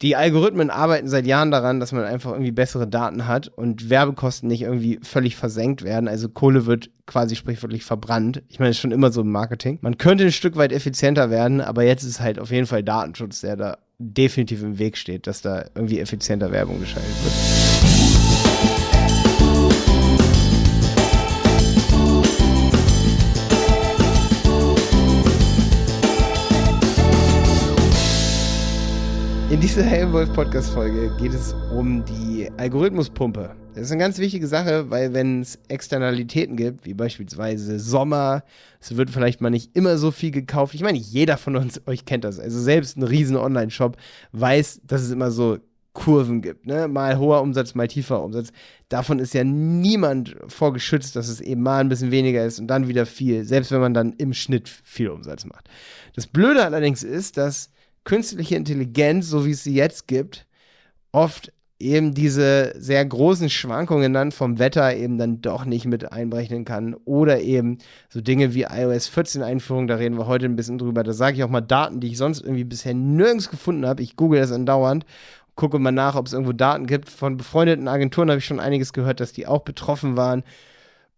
die Algorithmen arbeiten seit Jahren daran, dass man einfach irgendwie bessere Daten hat und Werbekosten nicht irgendwie völlig versenkt werden. Also Kohle wird quasi sprichwörtlich verbrannt. Ich meine, das ist schon immer so im Marketing. Man könnte ein Stück weit effizienter werden, aber jetzt ist halt auf jeden Fall Datenschutz, der da definitiv im Weg steht, dass da irgendwie effizienter Werbung geschaltet wird. In dieser Helmwolf Podcast Folge geht es um die Algorithmuspumpe. Das ist eine ganz wichtige Sache, weil wenn es Externalitäten gibt, wie beispielsweise Sommer, es wird vielleicht mal nicht immer so viel gekauft. Ich meine, jeder von uns euch kennt das. Also selbst ein riesen Online-Shop weiß, dass es immer so Kurven gibt, ne? Mal hoher Umsatz, mal tiefer Umsatz. Davon ist ja niemand vorgeschützt, dass es eben mal ein bisschen weniger ist und dann wieder viel, selbst wenn man dann im Schnitt viel Umsatz macht. Das Blöde allerdings ist, dass künstliche Intelligenz, so wie es sie jetzt gibt, oft eben diese sehr großen Schwankungen dann vom Wetter eben dann doch nicht mit einberechnen kann. Oder eben so Dinge wie iOS 14 Einführung, da reden wir heute ein bisschen drüber, da sage ich auch mal Daten, die ich sonst irgendwie bisher nirgends gefunden habe, ich google das andauernd, gucke mal nach, ob es irgendwo Daten gibt, von befreundeten Agenturen. Habe ich schon einiges gehört, dass die auch betroffen waren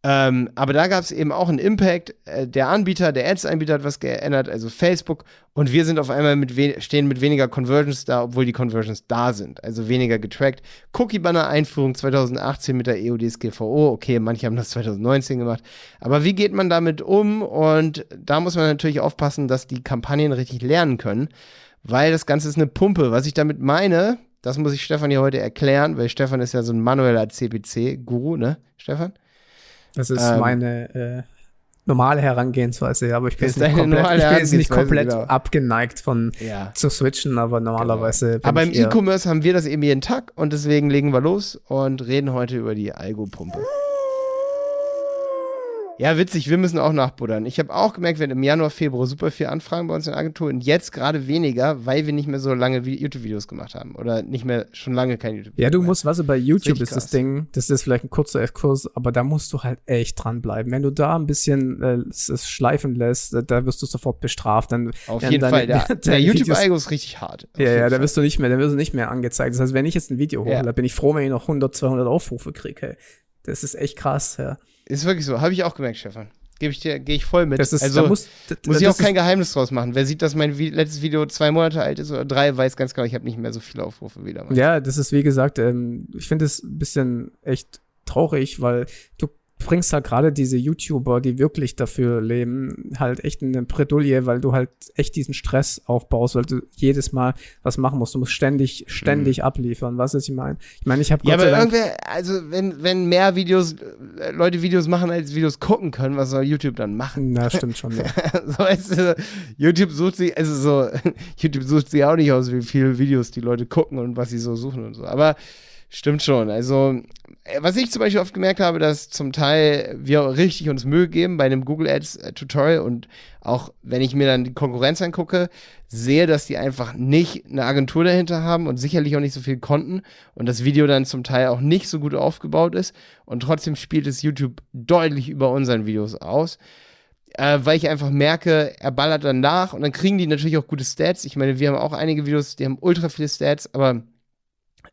ähm, aber da gab es eben auch einen Impact. Äh, der Anbieter, der Ads-Anbieter hat was geändert, also Facebook. Und wir sind auf einmal mit stehen mit weniger Conversions da, obwohl die Conversions da sind. Also weniger getrackt. Cookie-Banner-Einführung 2018 mit der EUDSGVO. Okay, manche haben das 2019 gemacht. Aber wie geht man damit um? Und da muss man natürlich aufpassen, dass die Kampagnen richtig lernen können. Weil das Ganze ist eine Pumpe. Was ich damit meine, das muss ich Stefan hier heute erklären, weil Stefan ist ja so ein manueller CPC-Guru, ne, Stefan? Das ist ähm, meine äh, normale Herangehensweise, aber ich bin, jetzt nicht, komplett, ich bin jetzt nicht komplett genau. abgeneigt von ja. zu switchen, aber normalerweise. Genau. Aber im E-Commerce haben wir das eben jeden Tag und deswegen legen wir los und reden heute über die Algo-Pumpe. Ja, witzig, wir müssen auch nachbuddern. Ich habe auch gemerkt, wir hatten im Januar, Februar super viel Anfragen bei uns in der Agentur und jetzt gerade weniger, weil wir nicht mehr so lange YouTube-Videos gemacht haben oder nicht mehr schon lange kein YouTube-Video. Ja, du musst, was weißt du, bei YouTube ist, ist das Ding, das ist vielleicht ein kurzer Exkurs, aber da musst du halt echt dranbleiben. Wenn du da ein bisschen äh, es schleifen lässt, äh, da wirst du sofort bestraft. Dann, Auf jeden deine, Fall, der, der YouTube-Algo ist richtig hart. Ja, ja, da wirst du nicht mehr, da wirst du nicht mehr angezeigt. Das heißt, wenn ich jetzt ein Video hole, ja. bin ich froh, wenn ich noch 100, 200 Aufrufe kriege. Hey. Das ist echt krass, ja. Ist wirklich so. Habe ich auch gemerkt, Stefan. Gebe ich dir, gehe ich voll mit. Das ist, also muss, muss ich auch kein Geheimnis draus machen. Wer sieht, dass mein Vi letztes Video zwei Monate alt ist oder drei, weiß ganz genau, ich habe nicht mehr so viele Aufrufe wieder. Ja, das ist wie gesagt, ähm, ich finde es ein bisschen echt traurig, weil du bringst halt gerade diese YouTuber, die wirklich dafür leben, halt echt in eine Bredouille, weil du halt echt diesen Stress aufbaust, weil du jedes Mal was machen musst. Du musst ständig, ständig mhm. abliefern. Was ist ich meine? Ich meine, ich habe Ja, aber irgendwer, also wenn, wenn mehr Videos, äh, Leute Videos machen, als Videos gucken können, was soll YouTube dann machen? Na, stimmt schon. Ja. so, weißt du, YouTube sucht sie, also so, YouTube sucht sie auch nicht aus, wie viele Videos die Leute gucken und was sie so suchen und so. Aber Stimmt schon. Also, äh, was ich zum Beispiel oft gemerkt habe, dass zum Teil wir richtig uns Mühe geben bei einem Google Ads äh, Tutorial und auch wenn ich mir dann die Konkurrenz angucke, sehe, dass die einfach nicht eine Agentur dahinter haben und sicherlich auch nicht so viel konnten und das Video dann zum Teil auch nicht so gut aufgebaut ist und trotzdem spielt es YouTube deutlich über unseren Videos aus. Äh, weil ich einfach merke, er ballert dann nach und dann kriegen die natürlich auch gute Stats. Ich meine, wir haben auch einige Videos, die haben ultra viele Stats, aber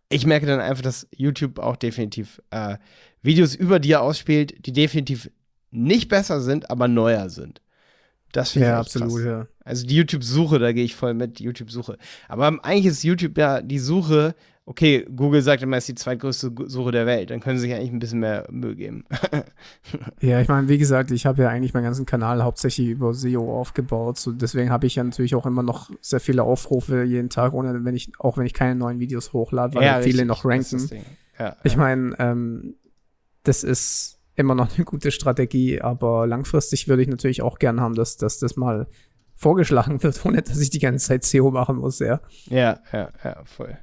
ich merke dann einfach, dass YouTube auch definitiv äh, Videos über dir ausspielt, die definitiv nicht besser sind, aber neuer sind. Das finde ja, ich absolut, krass. ja. Also die YouTube-Suche, da gehe ich voll mit, YouTube-Suche. Aber eigentlich ist YouTube ja die Suche okay, Google sagt immer, es ist die zweitgrößte Suche der Welt, dann können sie sich eigentlich ein bisschen mehr Mühe geben. ja, ich meine, wie gesagt, ich habe ja eigentlich meinen ganzen Kanal hauptsächlich über SEO aufgebaut, so deswegen habe ich ja natürlich auch immer noch sehr viele Aufrufe jeden Tag, ohne wenn ich, auch wenn ich keine neuen Videos hochlade, weil ja, viele richtig, noch ranken. Ja, ich meine, ähm, das ist immer noch eine gute Strategie, aber langfristig würde ich natürlich auch gern haben, dass, dass das mal vorgeschlagen wird, ohne dass ich die ganze Zeit SEO machen muss, ja. Ja, ja, ja, voll.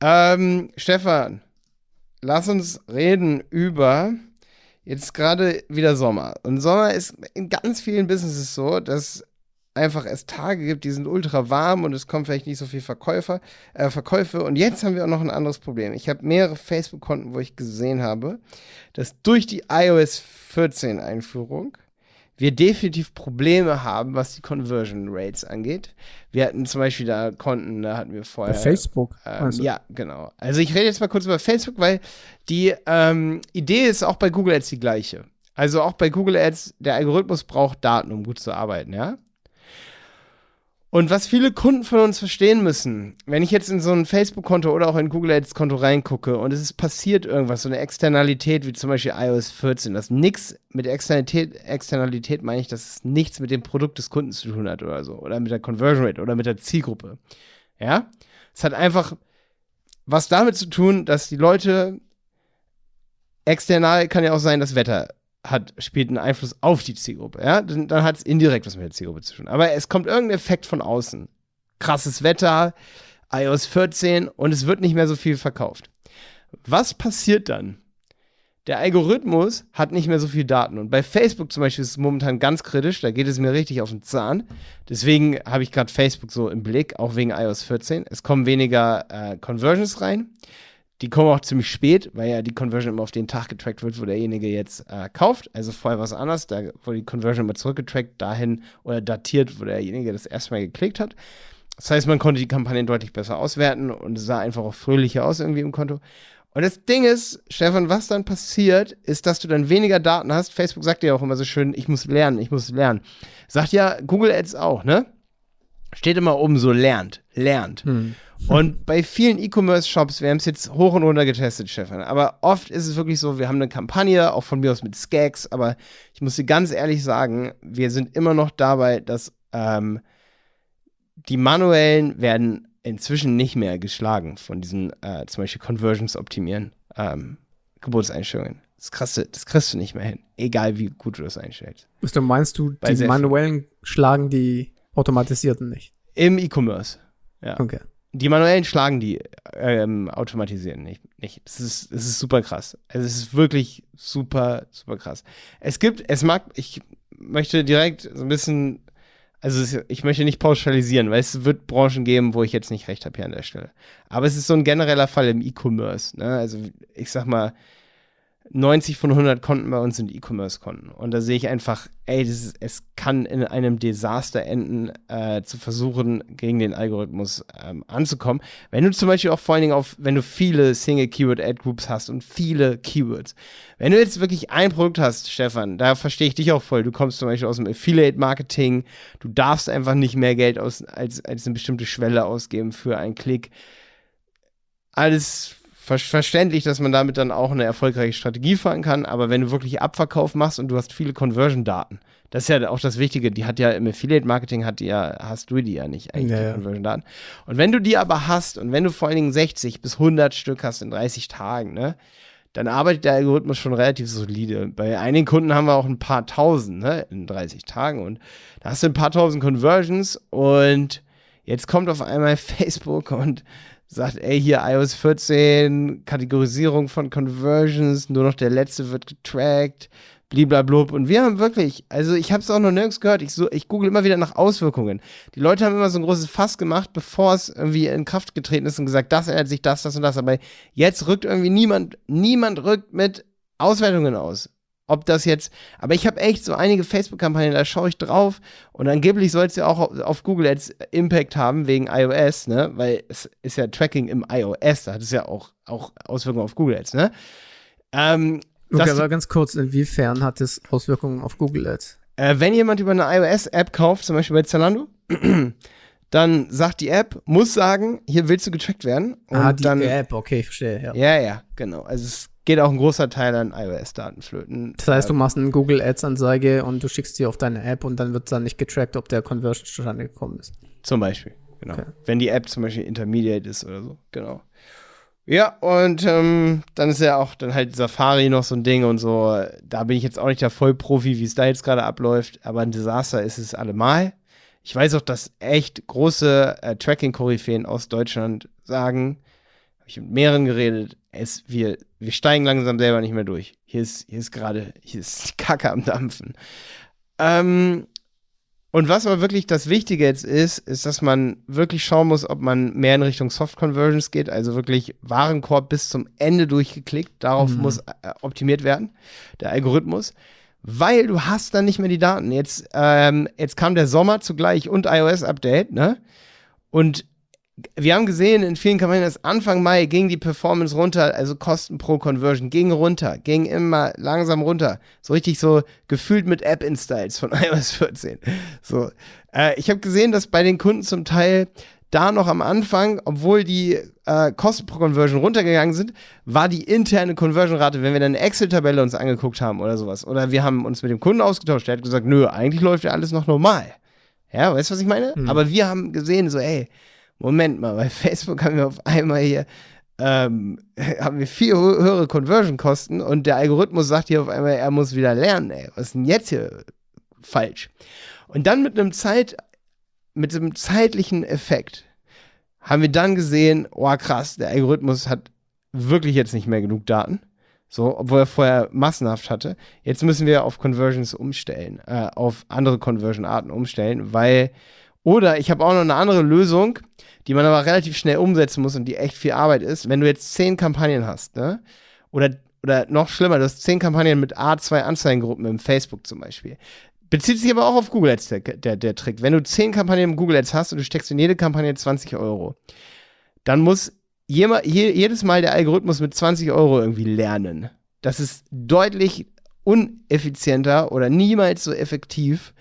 Ähm, Stefan, lass uns reden über jetzt gerade wieder Sommer. Und Sommer ist in ganz vielen Businesses so, dass einfach es Tage gibt, die sind ultra warm und es kommen vielleicht nicht so viele Verkäufer, äh, Verkäufe. Und jetzt haben wir auch noch ein anderes Problem. Ich habe mehrere Facebook-Konten, wo ich gesehen habe, dass durch die iOS 14 Einführung wir definitiv Probleme haben, was die Conversion Rates angeht. Wir hatten zum Beispiel da Konten, da hatten wir vorher. Bei Facebook. Ähm, ja, genau. Also ich rede jetzt mal kurz über Facebook, weil die ähm, Idee ist auch bei Google Ads die gleiche. Also auch bei Google Ads, der Algorithmus braucht Daten, um gut zu arbeiten, ja. Und was viele Kunden von uns verstehen müssen, wenn ich jetzt in so ein Facebook-Konto oder auch in Google Ads-Konto reingucke und es ist passiert irgendwas, so eine Externalität wie zum Beispiel iOS 14, das nichts mit Externalität, Externalität meine ich, dass es nichts mit dem Produkt des Kunden zu tun hat oder so, oder mit der Conversion Rate oder mit der Zielgruppe. Ja, es hat einfach was damit zu tun, dass die Leute external kann ja auch sein, das Wetter hat, spielt einen Einfluss auf die Zielgruppe. Ja? Dann, dann hat es indirekt was mit der Zielgruppe zu tun. Aber es kommt irgendein Effekt von außen. Krasses Wetter, iOS 14 und es wird nicht mehr so viel verkauft. Was passiert dann? Der Algorithmus hat nicht mehr so viel Daten. Und bei Facebook zum Beispiel ist es momentan ganz kritisch. Da geht es mir richtig auf den Zahn. Deswegen habe ich gerade Facebook so im Blick, auch wegen iOS 14. Es kommen weniger äh, Conversions rein. Die kommen auch ziemlich spät, weil ja die Conversion immer auf den Tag getrackt wird, wo derjenige jetzt äh, kauft. Also vorher was anderes, da wurde die Conversion immer zurückgetrackt, dahin oder datiert, wo derjenige das erstmal geklickt hat. Das heißt, man konnte die Kampagnen deutlich besser auswerten und es sah einfach auch fröhlicher aus irgendwie im Konto. Und das Ding ist, Stefan, was dann passiert, ist, dass du dann weniger Daten hast. Facebook sagt ja auch immer so schön, ich muss lernen, ich muss lernen. Sagt ja Google Ads auch, ne? Steht immer oben so lernt, lernt. Hm. Und bei vielen E-Commerce-Shops, wir haben es jetzt hoch und runter getestet, Stefan, aber oft ist es wirklich so, wir haben eine Kampagne, auch von mir aus mit Skags, aber ich muss dir ganz ehrlich sagen, wir sind immer noch dabei, dass ähm, die manuellen werden inzwischen nicht mehr geschlagen von diesen äh, zum Beispiel Conversions optimieren, ähm, Geburtseinstellungen. Das, krasse, das kriegst du nicht mehr hin, egal wie gut du das einstellst. Was du meinst du, Bei die manuellen schlagen die automatisierten nicht? Im E-Commerce, ja. Okay. Die manuellen schlagen die ähm, automatisieren nicht. nicht. Das, ist, das ist super krass. Also es ist wirklich super, super krass. Es gibt, es mag, ich möchte direkt so ein bisschen, also ich möchte nicht pauschalisieren, weil es wird Branchen geben, wo ich jetzt nicht recht habe hier an der Stelle. Aber es ist so ein genereller Fall im E-Commerce. Ne? Also ich sag mal, 90 von 100 Konten bei uns sind E-Commerce-Konten. Und da sehe ich einfach, ey, ist, es kann in einem Desaster enden, äh, zu versuchen, gegen den Algorithmus ähm, anzukommen. Wenn du zum Beispiel auch vor allen Dingen auf, wenn du viele Single-Keyword-Ad-Groups hast und viele Keywords. Wenn du jetzt wirklich ein Produkt hast, Stefan, da verstehe ich dich auch voll. Du kommst zum Beispiel aus dem Affiliate-Marketing. Du darfst einfach nicht mehr Geld aus, als, als eine bestimmte Schwelle ausgeben für einen Klick. Alles ver verständlich, dass man damit dann auch eine erfolgreiche Strategie fahren kann, aber wenn du wirklich Abverkauf machst und du hast viele Conversion-Daten, das ist ja auch das Wichtige, die hat ja im Affiliate-Marketing hat die ja, hast du die ja nicht eigentlich, ja, die Conversion-Daten. Und wenn du die aber hast und wenn du vor allen Dingen 60 bis 100 Stück hast in 30 Tagen, ne, dann arbeitet der Algorithmus schon relativ solide. Bei einigen Kunden haben wir auch ein paar tausend ne, in 30 Tagen und da hast du ein paar tausend Conversions und jetzt kommt auf einmal Facebook und sagt, ey, hier iOS 14, Kategorisierung von Conversions, nur noch der letzte wird getrackt, bliblablub. Und wir haben wirklich, also ich habe es auch noch nirgends gehört, ich, so, ich google immer wieder nach Auswirkungen. Die Leute haben immer so ein großes Fass gemacht, bevor es irgendwie in Kraft getreten ist und gesagt, das ändert sich, das, das und das. Aber jetzt rückt irgendwie niemand, niemand rückt mit Auswertungen aus ob das jetzt, aber ich habe echt so einige Facebook-Kampagnen, da schaue ich drauf und angeblich soll es ja auch auf Google Ads Impact haben wegen iOS, ne, weil es ist ja Tracking im iOS, da hat es ja auch, auch Auswirkungen auf Google Ads, ne. Ähm, okay, aber ganz kurz, inwiefern hat es Auswirkungen auf Google Ads? Äh, wenn jemand über eine iOS-App kauft, zum Beispiel bei Zalando, dann sagt die App, muss sagen, hier willst du getrackt werden. Und ah, die dann, App, okay, ich verstehe, ja. Ja, ja, genau. Also es geht auch ein großer Teil an iOS-Daten flöten. Das heißt, du machst eine Google Ads-Anzeige und du schickst sie auf deine App und dann wird dann nicht getrackt, ob der Conversion zustande gekommen ist. Zum Beispiel, genau. Okay. Wenn die App zum Beispiel Intermediate ist oder so, genau. Ja, und ähm, dann ist ja auch dann halt Safari noch so ein Ding und so. Da bin ich jetzt auch nicht der Vollprofi, wie es da jetzt gerade abläuft, aber ein Desaster ist es allemal. Ich weiß auch, dass echt große äh, Tracking-Koryphäen aus Deutschland sagen, habe ich mit mehreren geredet, es, wir, wir steigen langsam selber nicht mehr durch. Hier ist, hier ist gerade, hier ist die Kacke am Dampfen. Ähm, und was aber wirklich das Wichtige jetzt ist, ist, dass man wirklich schauen muss, ob man mehr in Richtung Soft Conversions geht, also wirklich Warenkorb bis zum Ende durchgeklickt. Darauf mhm. muss äh, optimiert werden, der Algorithmus. weil du hast dann nicht mehr die Daten. Jetzt, ähm, jetzt kam der Sommer zugleich und iOS-Update, ne? Und wir haben gesehen in vielen Kampagnen, dass Anfang Mai ging die Performance runter, also Kosten pro Conversion ging runter, ging immer langsam runter. So richtig so gefühlt mit App-Installs von iOS 14. So. Äh, ich habe gesehen, dass bei den Kunden zum Teil da noch am Anfang, obwohl die äh, Kosten pro Conversion runtergegangen sind, war die interne Conversion-Rate, wenn wir dann eine Excel-Tabelle uns angeguckt haben oder sowas, oder wir haben uns mit dem Kunden ausgetauscht, der hat gesagt, nö, eigentlich läuft ja alles noch normal. Ja, weißt du, was ich meine? Mhm. Aber wir haben gesehen, so, ey, Moment mal, bei Facebook haben wir auf einmal hier ähm, haben wir viel höhere Conversion-Kosten und der Algorithmus sagt hier auf einmal, er muss wieder lernen, ey. Was ist denn jetzt hier falsch? Und dann mit einem Zeit, mit einem zeitlichen Effekt haben wir dann gesehen, oh krass, der Algorithmus hat wirklich jetzt nicht mehr genug Daten. So, obwohl er vorher massenhaft hatte. Jetzt müssen wir auf Conversions umstellen, äh, auf andere Conversion-Arten umstellen, weil, oder ich habe auch noch eine andere Lösung, die man aber relativ schnell umsetzen muss und die echt viel Arbeit ist. Wenn du jetzt zehn Kampagnen hast, ne? Oder, oder noch schlimmer, du hast zehn Kampagnen mit A2 Anzeigengruppen im Facebook zum Beispiel. Bezieht sich aber auch auf Google Ads, der, der, der Trick. Wenn du zehn Kampagnen im Google Ads hast und du steckst in jede Kampagne 20 Euro, dann muss jema, je, jedes Mal der Algorithmus mit 20 Euro irgendwie lernen. Das ist deutlich uneffizienter oder niemals so effektiv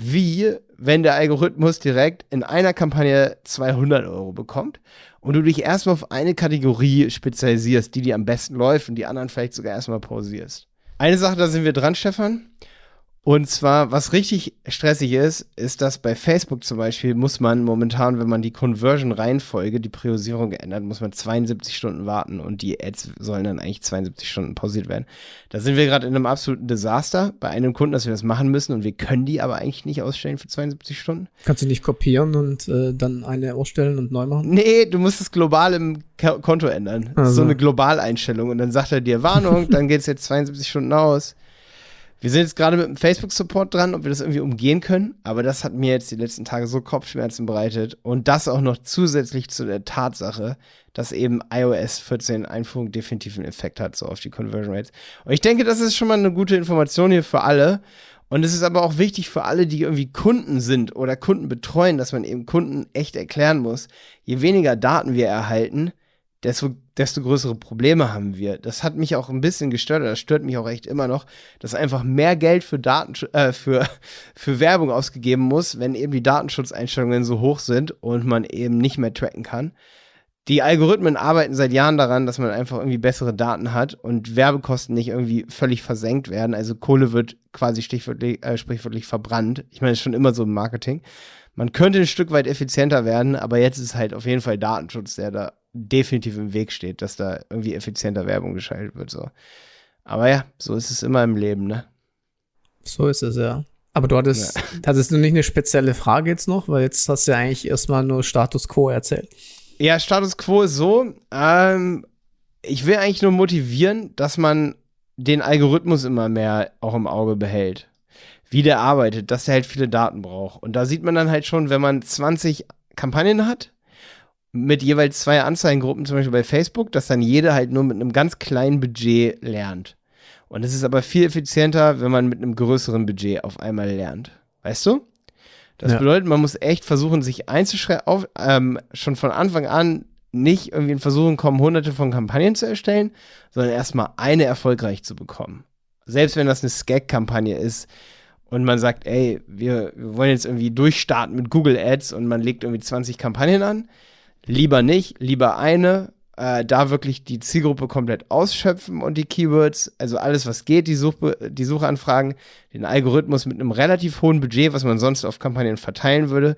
wie wenn der Algorithmus direkt in einer Kampagne 200 Euro bekommt und du dich erstmal auf eine Kategorie spezialisierst, die dir am besten läuft und die anderen vielleicht sogar erstmal pausierst. Eine Sache, da sind wir dran, Stefan. Und zwar, was richtig stressig ist, ist, dass bei Facebook zum Beispiel muss man momentan, wenn man die Conversion-Reihenfolge, die Priorisierung ändert, muss man 72 Stunden warten und die Ads sollen dann eigentlich 72 Stunden pausiert werden. Da sind wir gerade in einem absoluten Desaster bei einem Kunden, dass wir das machen müssen und wir können die aber eigentlich nicht ausstellen für 72 Stunden. Kannst du nicht kopieren und äh, dann eine ausstellen und neu machen? Nee, du musst es global im Konto ändern. Also. So eine Globaleinstellung und dann sagt er dir Warnung, dann geht es jetzt 72 Stunden aus. Wir sind jetzt gerade mit dem Facebook-Support dran, ob wir das irgendwie umgehen können. Aber das hat mir jetzt die letzten Tage so Kopfschmerzen bereitet. Und das auch noch zusätzlich zu der Tatsache, dass eben iOS 14 Einführung definitiv einen Effekt hat, so auf die Conversion Rates. Und ich denke, das ist schon mal eine gute Information hier für alle. Und es ist aber auch wichtig für alle, die irgendwie Kunden sind oder Kunden betreuen, dass man eben Kunden echt erklären muss, je weniger Daten wir erhalten, desto, desto größere Probleme haben wir. Das hat mich auch ein bisschen gestört, oder das stört mich auch echt immer noch, dass einfach mehr Geld für Daten, äh, für, für Werbung ausgegeben muss, wenn eben die Datenschutzeinstellungen so hoch sind und man eben nicht mehr tracken kann. Die Algorithmen arbeiten seit Jahren daran, dass man einfach irgendwie bessere Daten hat und Werbekosten nicht irgendwie völlig versenkt werden. Also Kohle wird quasi äh, sprichwörtlich verbrannt. Ich meine, das ist schon immer so im Marketing. Man könnte ein Stück weit effizienter werden, aber jetzt ist halt auf jeden Fall Datenschutz, der da definitiv im Weg steht, dass da irgendwie effizienter Werbung geschaltet wird. So. Aber ja, so ist es immer im Leben, ne? So ist es, ja. Aber du hattest, ja. hattest du nicht eine spezielle Frage jetzt noch? Weil jetzt hast du ja eigentlich erstmal nur Status Quo erzählt. Ja, Status Quo ist so, ähm, ich will eigentlich nur motivieren, dass man den Algorithmus immer mehr auch im Auge behält. Wie der arbeitet, dass er halt viele Daten braucht. Und da sieht man dann halt schon, wenn man 20 Kampagnen hat, mit jeweils zwei Anzeigengruppen, zum Beispiel bei Facebook, dass dann jede halt nur mit einem ganz kleinen Budget lernt. Und es ist aber viel effizienter, wenn man mit einem größeren Budget auf einmal lernt. Weißt du? Das ja. bedeutet, man muss echt versuchen, sich einzuschreiben, ähm, schon von Anfang an nicht irgendwie in Versuchen kommen, hunderte von Kampagnen zu erstellen, sondern erstmal eine erfolgreich zu bekommen. Selbst wenn das eine Skag-Kampagne ist und man sagt, ey, wir, wir wollen jetzt irgendwie durchstarten mit Google Ads und man legt irgendwie 20 Kampagnen an, lieber nicht, lieber eine, äh, da wirklich die Zielgruppe komplett ausschöpfen und die Keywords, also alles, was geht, die, Such die Suchanfragen, den Algorithmus mit einem relativ hohen Budget, was man sonst auf Kampagnen verteilen würde,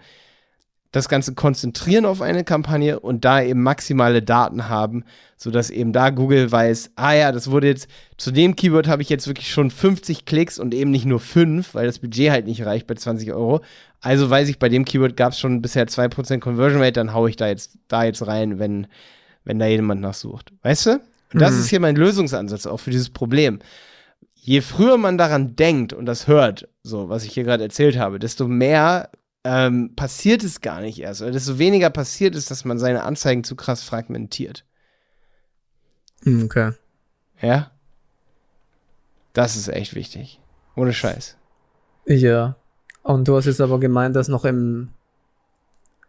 das Ganze konzentrieren auf eine Kampagne und da eben maximale Daten haben, sodass eben da Google weiß, ah ja, das wurde jetzt, zu dem Keyword habe ich jetzt wirklich schon 50 Klicks und eben nicht nur 5, weil das Budget halt nicht reicht bei 20 Euro. Also weiß ich, bei dem Keyword gab es schon bisher 2% Conversion Rate, dann haue ich da jetzt, da jetzt rein, wenn, wenn da jemand nachsucht. Weißt du? Und das mhm. ist hier mein Lösungsansatz auch für dieses Problem. Je früher man daran denkt und das hört, so was ich hier gerade erzählt habe, desto mehr ähm, passiert es gar nicht erst. Oder desto weniger passiert ist, dass man seine Anzeigen zu krass fragmentiert. Hm, okay. Ja? Das ist echt wichtig. Ohne Scheiß. Ja. Und du hast jetzt aber gemeint, dass noch im,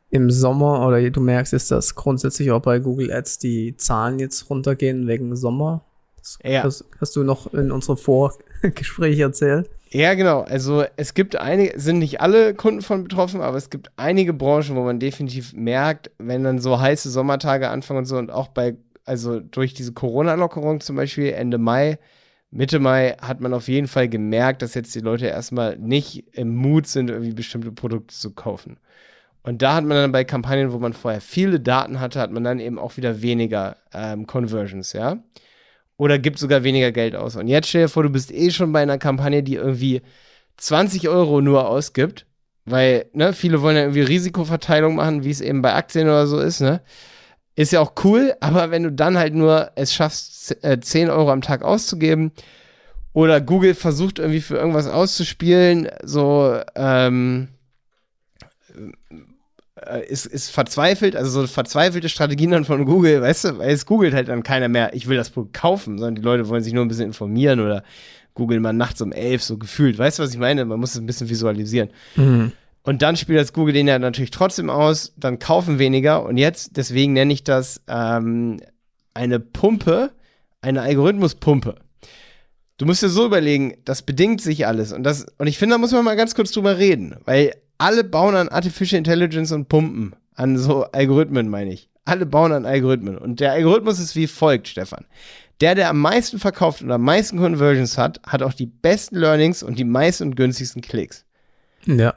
im Sommer, oder du merkst jetzt, dass grundsätzlich auch bei Google Ads die Zahlen jetzt runtergehen wegen Sommer. Das ja. hast, hast du noch in unserem Vorgespräch erzählt. Ja, genau. Also es gibt einige, sind nicht alle Kunden von betroffen, aber es gibt einige Branchen, wo man definitiv merkt, wenn dann so heiße Sommertage anfangen und so und auch bei, also durch diese Corona-Lockerung zum Beispiel Ende Mai, Mitte Mai hat man auf jeden Fall gemerkt, dass jetzt die Leute erstmal nicht im Mut sind, irgendwie bestimmte Produkte zu kaufen. Und da hat man dann bei Kampagnen, wo man vorher viele Daten hatte, hat man dann eben auch wieder weniger ähm, Conversions, ja oder gibt sogar weniger Geld aus. Und jetzt stell dir vor, du bist eh schon bei einer Kampagne, die irgendwie 20 Euro nur ausgibt, weil ne, viele wollen ja irgendwie Risikoverteilung machen, wie es eben bei Aktien oder so ist, ne? Ist ja auch cool, aber wenn du dann halt nur es schaffst, 10 äh, Euro am Tag auszugeben oder Google versucht irgendwie für irgendwas auszuspielen, so ähm, äh, ist, ist verzweifelt, also so verzweifelte Strategien dann von Google, weißt du, weil es googelt halt dann keiner mehr, ich will das Produkt kaufen, sondern die Leute wollen sich nur ein bisschen informieren oder googeln mal nachts um elf so gefühlt. Weißt du, was ich meine? Man muss es ein bisschen visualisieren. Mhm. Und dann spielt das Google den ja natürlich trotzdem aus, dann kaufen weniger und jetzt, deswegen nenne ich das ähm, eine Pumpe, eine Algorithmuspumpe. Du musst dir so überlegen, das bedingt sich alles und das, und ich finde, da muss man mal ganz kurz drüber reden, weil alle bauen an Artificial Intelligence und Pumpen. An so Algorithmen, meine ich. Alle bauen an Algorithmen. Und der Algorithmus ist wie folgt, Stefan. Der, der am meisten verkauft und am meisten Conversions hat, hat auch die besten Learnings und die meisten und günstigsten Klicks. Ja.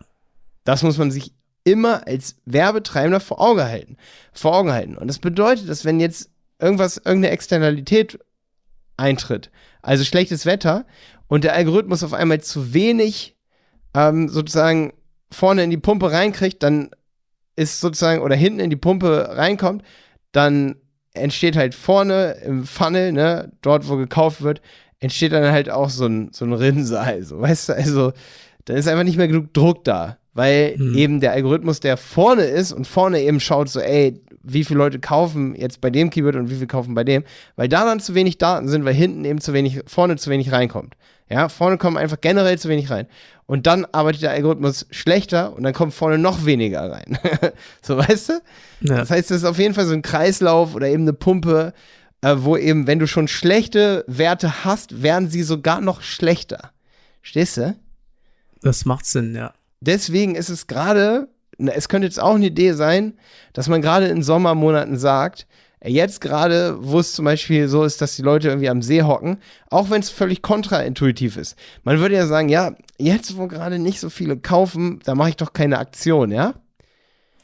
Das muss man sich immer als Werbetreibender vor Augen halten. Vor Augen halten. Und das bedeutet, dass wenn jetzt irgendwas, irgendeine Externalität eintritt, also schlechtes Wetter, und der Algorithmus auf einmal zu wenig ähm, sozusagen vorne in die Pumpe reinkriegt, dann ist sozusagen, oder hinten in die Pumpe reinkommt, dann entsteht halt vorne im Funnel, ne, dort wo gekauft wird, entsteht dann halt auch so ein, so ein Rinnsal, so, weißt du, also, dann ist einfach nicht mehr genug Druck da, weil hm. eben der Algorithmus, der vorne ist und vorne eben schaut so, ey, wie viele Leute kaufen jetzt bei dem Keyword und wie viele kaufen bei dem, weil da dann zu wenig Daten sind, weil hinten eben zu wenig, vorne zu wenig reinkommt. Ja, vorne kommen einfach generell zu wenig rein. Und dann arbeitet der Algorithmus schlechter und dann kommt vorne noch weniger rein. so, weißt du? Ja. Das heißt, das ist auf jeden Fall so ein Kreislauf oder eben eine Pumpe, äh, wo eben, wenn du schon schlechte Werte hast, werden sie sogar noch schlechter. Stehst du? Das macht Sinn, ja. Deswegen ist es gerade, es könnte jetzt auch eine Idee sein, dass man gerade in Sommermonaten sagt, Jetzt gerade, wo es zum Beispiel so ist, dass die Leute irgendwie am See hocken, auch wenn es völlig kontraintuitiv ist. Man würde ja sagen, ja, jetzt wo gerade nicht so viele kaufen, da mache ich doch keine Aktion, ja?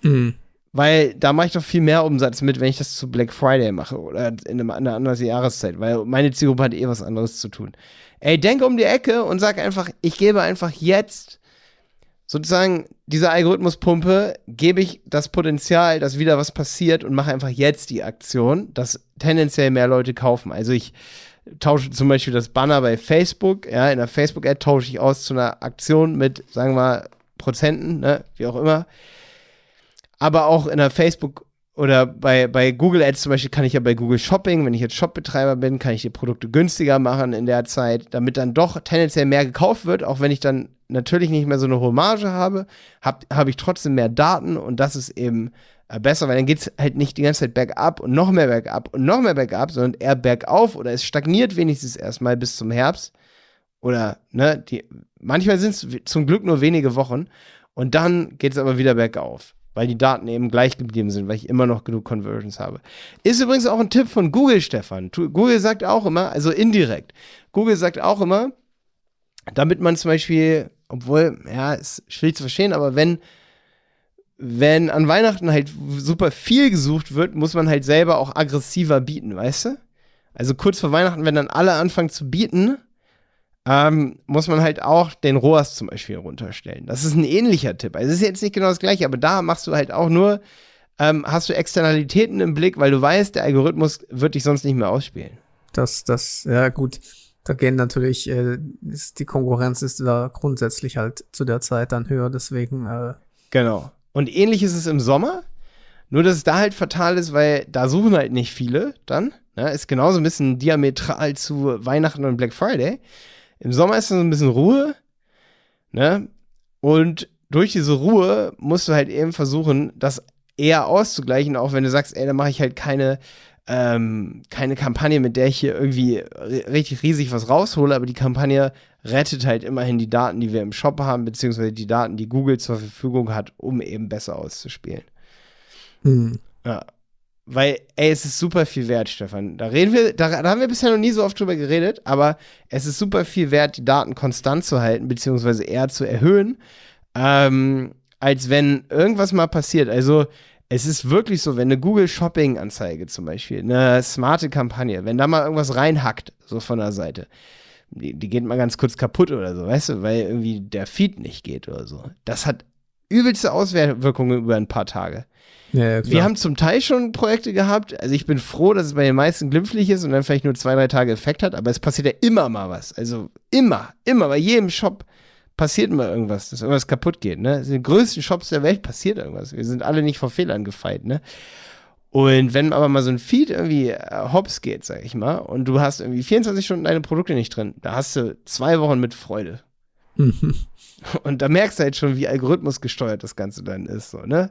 Mhm. Weil da mache ich doch viel mehr Umsatz mit, wenn ich das zu Black Friday mache oder in, einem, in einer anderen Jahreszeit, weil meine Zielgruppe hat eh was anderes zu tun. Ey, denk um die Ecke und sag einfach, ich gebe einfach jetzt sozusagen dieser Algorithmuspumpe gebe ich das Potenzial, dass wieder was passiert und mache einfach jetzt die Aktion, dass tendenziell mehr Leute kaufen. Also ich tausche zum Beispiel das Banner bei Facebook, ja, in der Facebook-Ad tausche ich aus zu einer Aktion mit, sagen wir mal, Prozenten, ne, wie auch immer. Aber auch in der Facebook- oder bei, bei Google Ads zum Beispiel kann ich ja bei Google Shopping, wenn ich jetzt Shopbetreiber bin, kann ich die Produkte günstiger machen in der Zeit, damit dann doch tendenziell mehr gekauft wird, auch wenn ich dann natürlich nicht mehr so eine hohe Marge habe, habe hab ich trotzdem mehr Daten und das ist eben besser, weil dann geht es halt nicht die ganze Zeit bergab und noch mehr bergab und noch mehr bergab, sondern eher bergauf oder es stagniert wenigstens erstmal bis zum Herbst. Oder, ne, die, manchmal sind es zum Glück nur wenige Wochen und dann geht es aber wieder bergauf weil die Daten eben gleich geblieben sind, weil ich immer noch genug Conversions habe. Ist übrigens auch ein Tipp von Google, Stefan. Google sagt auch immer, also indirekt, Google sagt auch immer, damit man zum Beispiel, obwohl, ja, ist schwierig zu verstehen, aber wenn, wenn an Weihnachten halt super viel gesucht wird, muss man halt selber auch aggressiver bieten, weißt du? Also kurz vor Weihnachten, wenn dann alle anfangen zu bieten, ähm, muss man halt auch den ROAS zum Beispiel runterstellen. Das ist ein ähnlicher Tipp. Also es ist jetzt nicht genau das gleiche, aber da machst du halt auch nur, ähm, hast du Externalitäten im Blick, weil du weißt, der Algorithmus wird dich sonst nicht mehr ausspielen. Das, das, ja gut. Da gehen natürlich, äh, ist, die Konkurrenz ist da grundsätzlich halt zu der Zeit dann höher, deswegen. Äh genau. Und ähnlich ist es im Sommer. Nur, dass es da halt fatal ist, weil da suchen halt nicht viele dann. Ne? Ist genauso ein bisschen diametral zu Weihnachten und Black Friday. Im Sommer ist so ein bisschen Ruhe, ne? Und durch diese Ruhe musst du halt eben versuchen, das eher auszugleichen, auch wenn du sagst, ey, da mache ich halt keine, ähm, keine Kampagne, mit der ich hier irgendwie richtig riesig was raushole, aber die Kampagne rettet halt immerhin die Daten, die wir im Shop haben, beziehungsweise die Daten, die Google zur Verfügung hat, um eben besser auszuspielen. Mhm. Ja. Weil, ey, es ist super viel wert, Stefan. Da reden wir, da, da, haben wir bisher noch nie so oft drüber geredet, aber es ist super viel wert, die Daten konstant zu halten, beziehungsweise eher zu erhöhen, ähm, als wenn irgendwas mal passiert. Also, es ist wirklich so, wenn eine Google Shopping Anzeige zum Beispiel, eine smarte Kampagne, wenn da mal irgendwas reinhackt, so von der Seite, die, die geht mal ganz kurz kaputt oder so, weißt du, weil irgendwie der Feed nicht geht oder so. Das hat übelste Auswirkungen über ein paar Tage. Ja, wir haben zum Teil schon Projekte gehabt. Also ich bin froh, dass es bei den meisten glimpflich ist und dann vielleicht nur zwei, drei Tage Effekt hat, aber es passiert ja immer mal was. Also immer, immer, bei jedem Shop passiert immer irgendwas, dass irgendwas kaputt geht. Ne? In den größten Shops der Welt passiert irgendwas. Wir sind alle nicht vor Fehlern gefeit. Ne? Und wenn aber mal so ein Feed irgendwie äh, hops geht, sag ich mal, und du hast irgendwie 24 Stunden deine Produkte nicht drin, da hast du zwei Wochen mit Freude. Und da merkst du halt schon, wie Algorithmus gesteuert das Ganze dann ist, so, ne?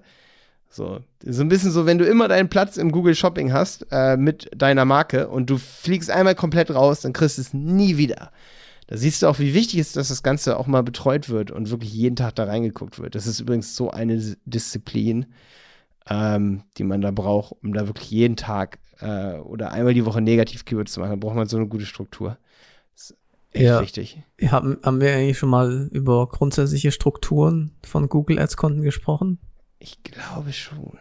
So, so ein bisschen so, wenn du immer deinen Platz im Google Shopping hast äh, mit deiner Marke und du fliegst einmal komplett raus, dann kriegst du es nie wieder. Da siehst du auch, wie wichtig ist, dass das Ganze auch mal betreut wird und wirklich jeden Tag da reingeguckt wird. Das ist übrigens so eine Disziplin, ähm, die man da braucht, um da wirklich jeden Tag äh, oder einmal die Woche Negativ-Keywords zu machen. Da braucht man so eine gute Struktur. Das ist echt ja. wichtig. Haben, haben wir eigentlich schon mal über grundsätzliche Strukturen von Google Ads-Konten gesprochen? Ich glaube schon.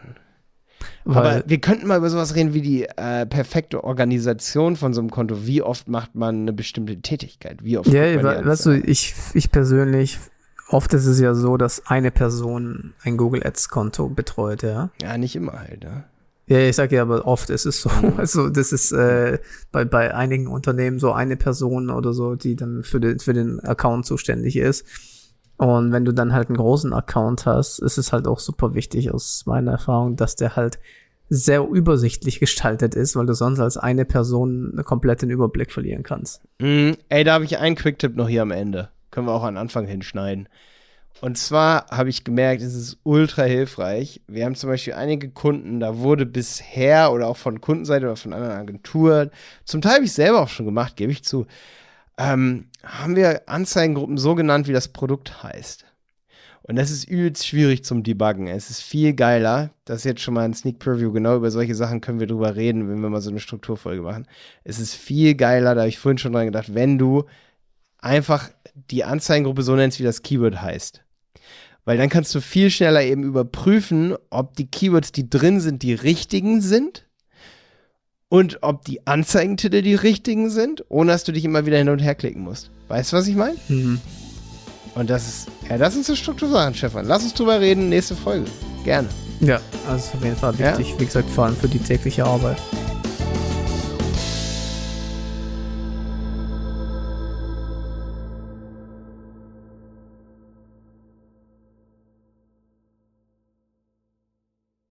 Weil Aber wir könnten mal über sowas reden wie die äh, perfekte Organisation von so einem Konto. Wie oft macht man eine bestimmte Tätigkeit? Wie oft? Ja, weißt du, ich, ich persönlich, oft ist es ja so, dass eine Person ein Google Ads Konto betreut, ja. Ja, nicht immer halt, ja. Ja, ich sage ja, aber oft ist es so. Also das ist äh, bei, bei einigen Unternehmen so eine Person oder so, die dann für den, für den Account zuständig ist. Und wenn du dann halt einen großen Account hast, ist es halt auch super wichtig aus meiner Erfahrung, dass der halt sehr übersichtlich gestaltet ist, weil du sonst als eine Person komplett den Überblick verlieren kannst. Mm, ey, da habe ich einen Quick-Tipp noch hier am Ende. Können wir auch am Anfang hinschneiden. Und zwar habe ich gemerkt, es ist ultra hilfreich. Wir haben zum Beispiel einige Kunden, da wurde bisher oder auch von Kundenseite oder von anderen Agenturen, zum Teil habe ich selber auch schon gemacht, gebe ich zu, ähm, haben wir Anzeigengruppen so genannt, wie das Produkt heißt. Und das ist übelst schwierig zum Debuggen. Es ist viel geiler. Das ist jetzt schon mal ein Sneak Preview. Genau über solche Sachen können wir drüber reden, wenn wir mal so eine Strukturfolge machen. Es ist viel geiler, da habe ich vorhin schon dran gedacht, wenn du einfach die Anzeigengruppe so nennst, wie das Keyword heißt. Weil dann kannst du viel schneller eben überprüfen, ob die Keywords, die drin sind, die richtigen sind und ob die Anzeigentitel die richtigen sind, ohne dass du dich immer wieder hin und her klicken musst. Weißt du, was ich meine? Mhm. Und das ist, ja, das sind so Struktursachen, Stefan. Lass uns drüber reden, nächste Folge. Gerne. Ja, also auf jeden Fall wichtig, ja? wie gesagt, vor allem für die tägliche Arbeit.